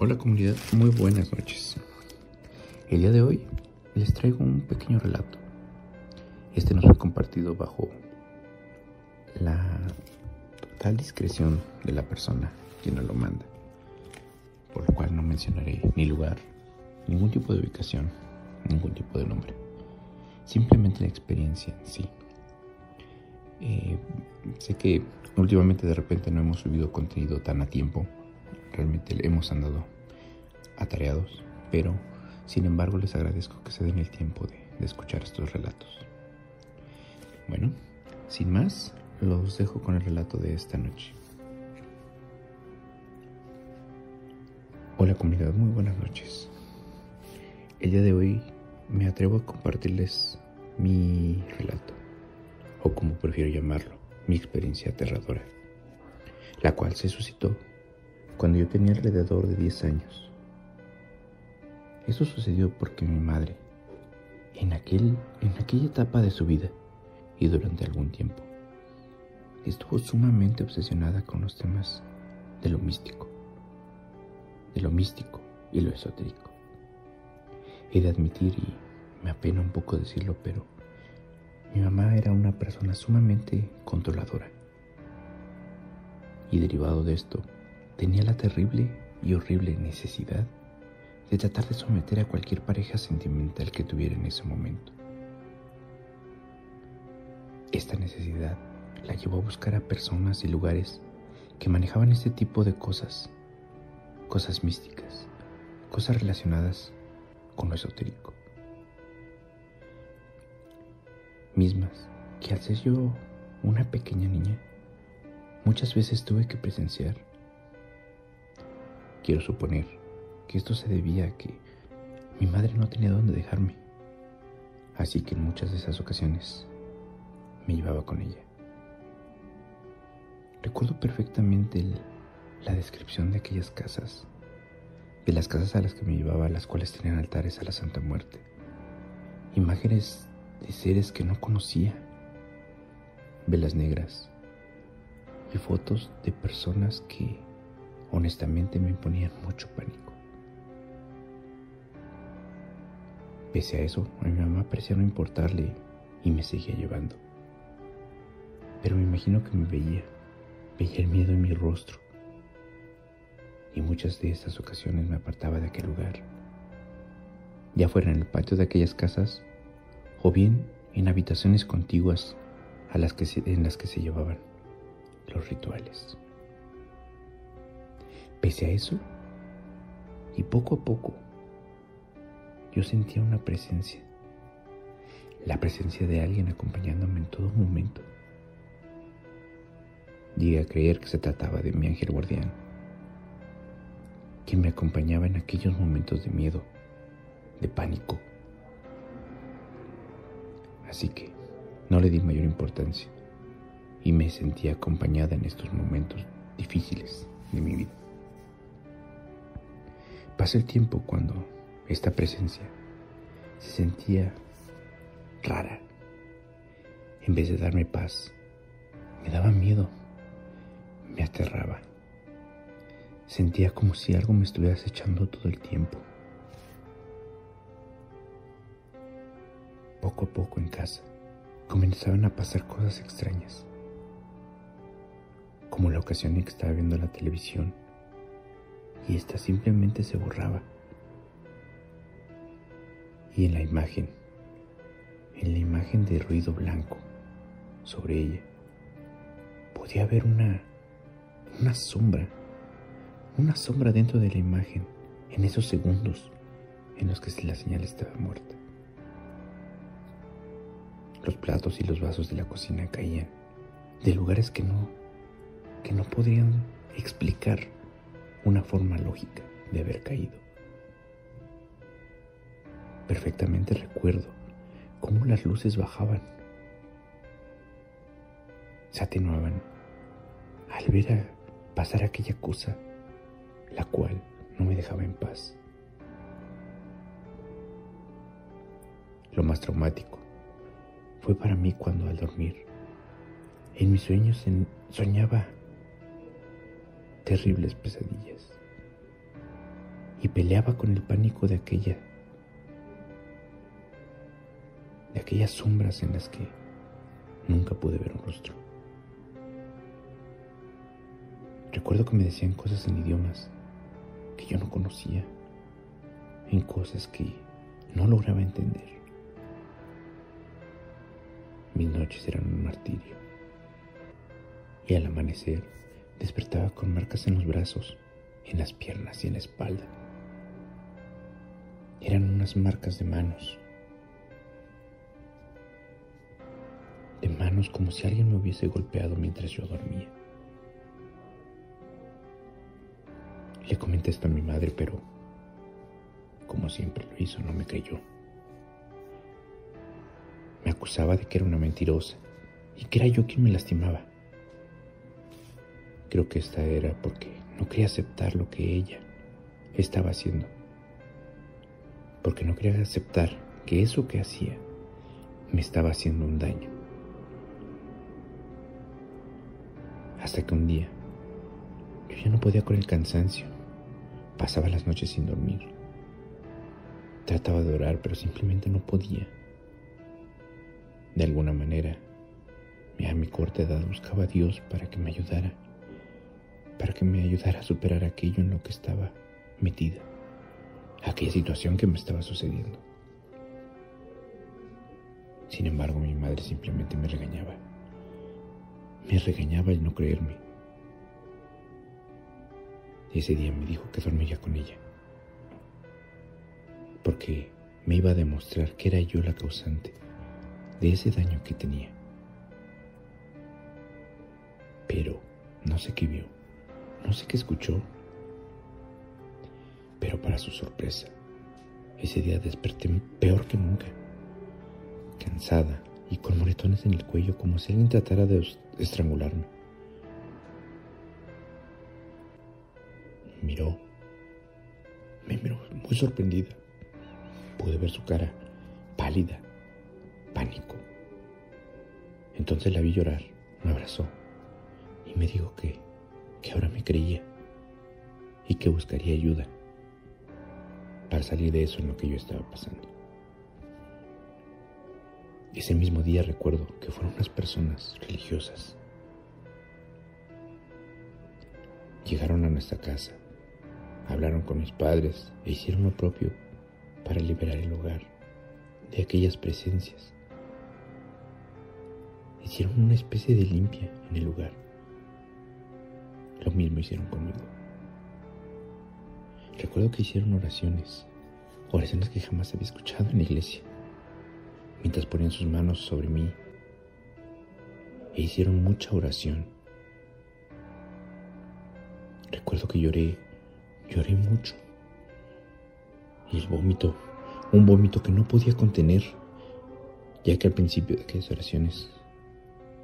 Hola comunidad, muy buenas noches. El día de hoy les traigo un pequeño relato. Este nos fue compartido bajo la total discreción de la persona quien nos lo manda, por lo cual no mencionaré ni lugar, ningún tipo de ubicación, ningún tipo de nombre. Simplemente la experiencia en sí. Eh, sé que últimamente de repente no hemos subido contenido tan a tiempo realmente hemos andado atareados, pero sin embargo les agradezco que se den el tiempo de, de escuchar estos relatos. Bueno, sin más, los dejo con el relato de esta noche. Hola comunidad, muy buenas noches. El día de hoy me atrevo a compartirles mi relato, o como prefiero llamarlo, mi experiencia aterradora, la cual se suscitó cuando yo tenía alrededor de 10 años. Eso sucedió porque mi madre, en, aquel, en aquella etapa de su vida y durante algún tiempo, estuvo sumamente obsesionada con los temas de lo místico, de lo místico y lo esotérico. He de admitir, y me apena un poco decirlo, pero mi mamá era una persona sumamente controladora. Y derivado de esto, tenía la terrible y horrible necesidad de tratar de someter a cualquier pareja sentimental que tuviera en ese momento. Esta necesidad la llevó a buscar a personas y lugares que manejaban este tipo de cosas, cosas místicas, cosas relacionadas con lo esotérico. Mismas que al ser yo una pequeña niña, muchas veces tuve que presenciar Quiero suponer que esto se debía a que mi madre no tenía dónde dejarme, así que en muchas de esas ocasiones me llevaba con ella. Recuerdo perfectamente la descripción de aquellas casas, de las casas a las que me llevaba, las cuales tenían altares a la Santa Muerte, imágenes de seres que no conocía, velas negras y fotos de personas que honestamente me imponían mucho pánico. Pese a eso, a mi mamá parecía no importarle y me seguía llevando. Pero me imagino que me veía, veía el miedo en mi rostro. Y muchas de estas ocasiones me apartaba de aquel lugar, ya fuera en el patio de aquellas casas o bien en habitaciones contiguas a las que en las que se llevaban los rituales. Pese a eso, y poco a poco, yo sentía una presencia, la presencia de alguien acompañándome en todo momento. Llegué a creer que se trataba de mi ángel guardián, quien me acompañaba en aquellos momentos de miedo, de pánico. Así que no le di mayor importancia y me sentía acompañada en estos momentos difíciles de mi vida. Pasa el tiempo cuando esta presencia se sentía rara. En vez de darme paz, me daba miedo, me aterraba. Sentía como si algo me estuviera acechando todo el tiempo. Poco a poco en casa comenzaban a pasar cosas extrañas, como la ocasión en que estaba viendo la televisión y esta simplemente se borraba. Y en la imagen, en la imagen de ruido blanco sobre ella, podía haber una, una sombra, una sombra dentro de la imagen en esos segundos en los que la señal estaba muerta. Los platos y los vasos de la cocina caían de lugares que no, que no podrían explicar una forma lógica de haber caído. Perfectamente recuerdo cómo las luces bajaban, se atenuaban al ver a pasar aquella cosa, la cual no me dejaba en paz. Lo más traumático fue para mí cuando al dormir, en mis sueños soñaba terribles pesadillas. y peleaba con el pánico de aquella de aquellas sombras en las que nunca pude ver un rostro. Recuerdo que me decían cosas en idiomas que yo no conocía, en cosas que no lograba entender. Mis noches eran un martirio. Y al amanecer despertaba con marcas en los brazos, en las piernas y en la espalda. Eran unas marcas de manos. De manos como si alguien me hubiese golpeado mientras yo dormía. Le comenté esto a mi madre, pero como siempre lo hizo, no me creyó. Me acusaba de que era una mentirosa y que era yo quien me lastimaba. Creo que esta era porque no quería aceptar lo que ella estaba haciendo. Porque no quería aceptar que eso que hacía me estaba haciendo un daño. Hasta que un día yo ya no podía con el cansancio. Pasaba las noches sin dormir. Trataba de orar, pero simplemente no podía. De alguna manera, a mi corta edad buscaba a Dios para que me ayudara, para que me ayudara a superar aquello en lo que estaba metida, aquella situación que me estaba sucediendo. Sin embargo, mi madre simplemente me regañaba. Me regañaba el no creerme. Ese día me dijo que dormiría con ella, porque me iba a demostrar que era yo la causante de ese daño que tenía. Pero no sé qué vio, no sé qué escuchó. Pero para su sorpresa, ese día desperté peor que nunca, cansada y con moretones en el cuello como si alguien tratara de estrangularme. Miró, me miró muy sorprendida. Pude ver su cara pálida, pánico. Entonces la vi llorar, me abrazó y me dijo que, que ahora me creía y que buscaría ayuda para salir de eso en lo que yo estaba pasando. Ese mismo día recuerdo que fueron unas personas religiosas. Llegaron a nuestra casa, hablaron con mis padres e hicieron lo propio para liberar el hogar de aquellas presencias. Hicieron una especie de limpia en el lugar. Hicieron conmigo. Recuerdo que hicieron oraciones, oraciones que jamás había escuchado en la iglesia, mientras ponían sus manos sobre mí e hicieron mucha oración. Recuerdo que lloré, lloré mucho. Y el vómito, un vómito que no podía contener, ya que al principio de aquellas oraciones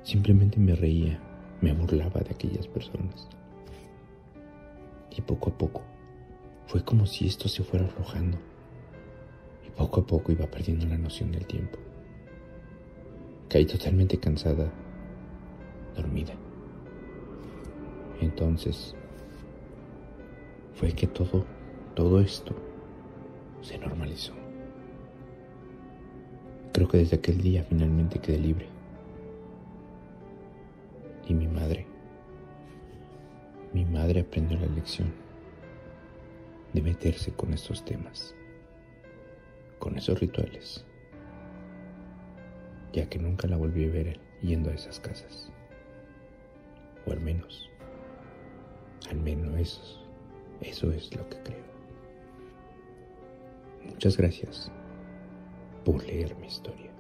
simplemente me reía, me burlaba de aquellas personas y poco a poco fue como si esto se fuera arrojando y poco a poco iba perdiendo la noción del tiempo. Caí totalmente cansada, dormida. Entonces fue que todo, todo esto se normalizó. Creo que desde aquel día finalmente quedé libre. Aprendió la lección de meterse con estos temas, con esos rituales, ya que nunca la volví a ver yendo a esas casas. O al menos, al menos eso, eso es lo que creo. Muchas gracias por leer mi historia.